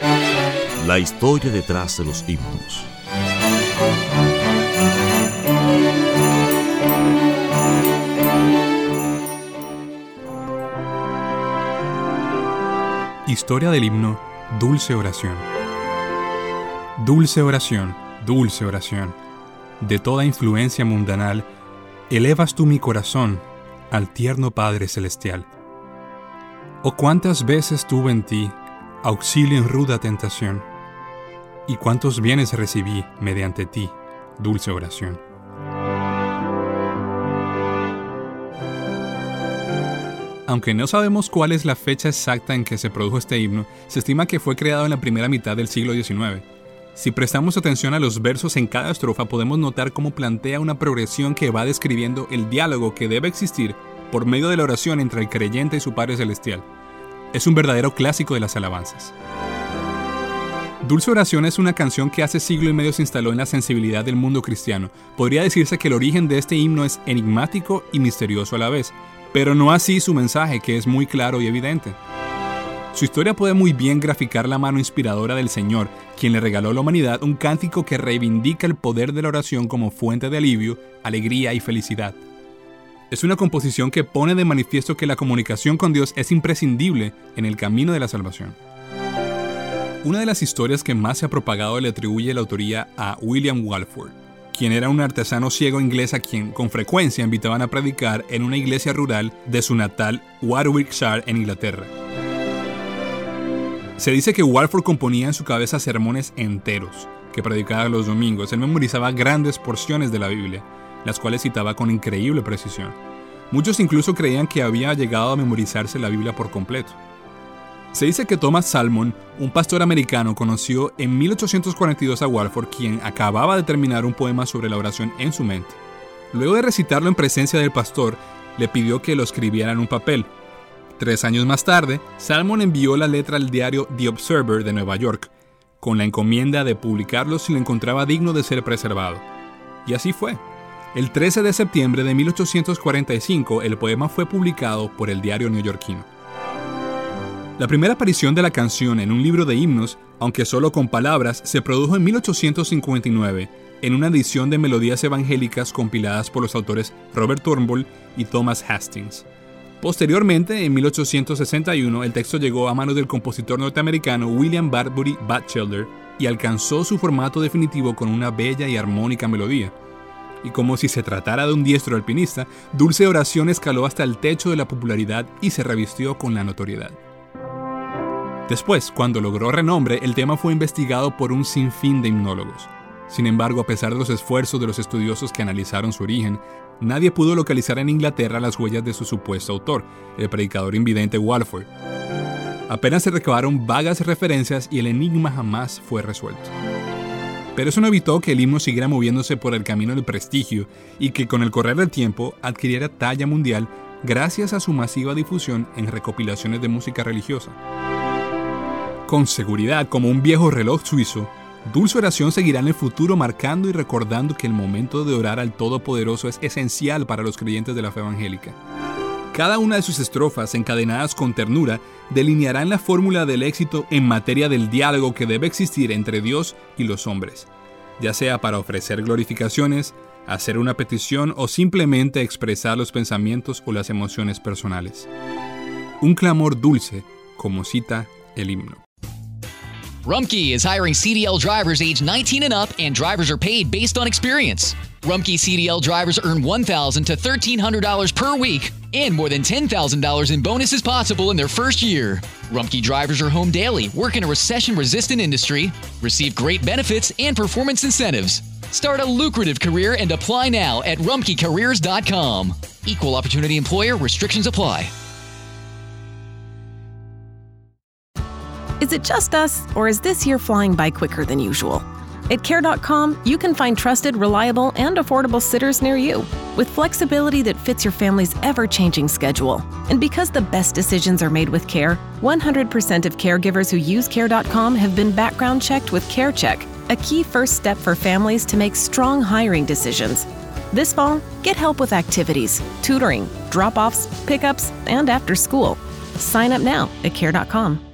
La historia detrás de los himnos. Historia del himno Dulce Oración. Dulce oración, dulce oración. De toda influencia mundanal, elevas tú mi corazón al tierno Padre Celestial. Oh cuántas veces tuve en ti auxilio en ruda tentación, y cuántos bienes recibí mediante ti, dulce oración. Aunque no sabemos cuál es la fecha exacta en que se produjo este himno, se estima que fue creado en la primera mitad del siglo XIX. Si prestamos atención a los versos en cada estrofa, podemos notar cómo plantea una progresión que va describiendo el diálogo que debe existir por medio de la oración entre el creyente y su Padre Celestial. Es un verdadero clásico de las alabanzas. Dulce Oración es una canción que hace siglo y medio se instaló en la sensibilidad del mundo cristiano. Podría decirse que el origen de este himno es enigmático y misterioso a la vez, pero no así su mensaje, que es muy claro y evidente. Su historia puede muy bien graficar la mano inspiradora del Señor, quien le regaló a la humanidad un cántico que reivindica el poder de la oración como fuente de alivio, alegría y felicidad. Es una composición que pone de manifiesto que la comunicación con Dios es imprescindible en el camino de la salvación. Una de las historias que más se ha propagado le atribuye la autoría a William Walford, quien era un artesano ciego inglés a quien con frecuencia invitaban a predicar en una iglesia rural de su natal Warwickshire en Inglaterra. Se dice que Walford componía en su cabeza sermones enteros, que predicaba los domingos. Él memorizaba grandes porciones de la Biblia, las cuales citaba con increíble precisión. Muchos incluso creían que había llegado a memorizarse la Biblia por completo. Se dice que Thomas Salmon, un pastor americano, conoció en 1842 a Walford, quien acababa de terminar un poema sobre la oración en su mente. Luego de recitarlo en presencia del pastor, le pidió que lo escribiera en un papel. Tres años más tarde, Salmon envió la letra al diario The Observer de Nueva York, con la encomienda de publicarlo si lo encontraba digno de ser preservado. Y así fue. El 13 de septiembre de 1845, el poema fue publicado por el diario neoyorquino. La primera aparición de la canción en un libro de himnos, aunque solo con palabras, se produjo en 1859, en una edición de melodías evangélicas compiladas por los autores Robert Turnbull y Thomas Hastings. Posteriormente, en 1861, el texto llegó a manos del compositor norteamericano William Bradbury Batchelder y alcanzó su formato definitivo con una bella y armónica melodía. Y como si se tratara de un diestro alpinista, Dulce Oración escaló hasta el techo de la popularidad y se revistió con la notoriedad. Después, cuando logró renombre, el tema fue investigado por un sinfín de himnólogos. Sin embargo, a pesar de los esfuerzos de los estudiosos que analizaron su origen, nadie pudo localizar en Inglaterra las huellas de su supuesto autor, el predicador invidente Walford. Apenas se recabaron vagas referencias y el enigma jamás fue resuelto. Pero eso no evitó que el himno siguiera moviéndose por el camino del prestigio y que con el correr del tiempo adquiriera talla mundial gracias a su masiva difusión en recopilaciones de música religiosa. Con seguridad, como un viejo reloj suizo, Dulce Oración seguirá en el futuro marcando y recordando que el momento de orar al Todopoderoso es esencial para los creyentes de la fe evangélica. Cada una de sus estrofas, encadenadas con ternura, delinearán la fórmula del éxito en materia del diálogo que debe existir entre Dios y los hombres, ya sea para ofrecer glorificaciones, hacer una petición o simplemente expresar los pensamientos o las emociones personales. Un clamor dulce, como cita el himno. Rumkey is hiring CDL drivers age 19 and up, and drivers are paid based on experience. Rumkey CDL drivers earn $1,000 to $1,300 per week, and more than $10,000 in bonuses possible in their first year. Rumkey drivers are home daily, work in a recession resistant industry, receive great benefits and performance incentives. Start a lucrative career and apply now at rumkeycareers.com. Equal opportunity employer restrictions apply. Is it just us, or is this year flying by quicker than usual? At Care.com, you can find trusted, reliable, and affordable sitters near you with flexibility that fits your family's ever changing schedule. And because the best decisions are made with care, 100% of caregivers who use Care.com have been background checked with CareCheck, a key first step for families to make strong hiring decisions. This fall, get help with activities, tutoring, drop offs, pickups, and after school. Sign up now at Care.com.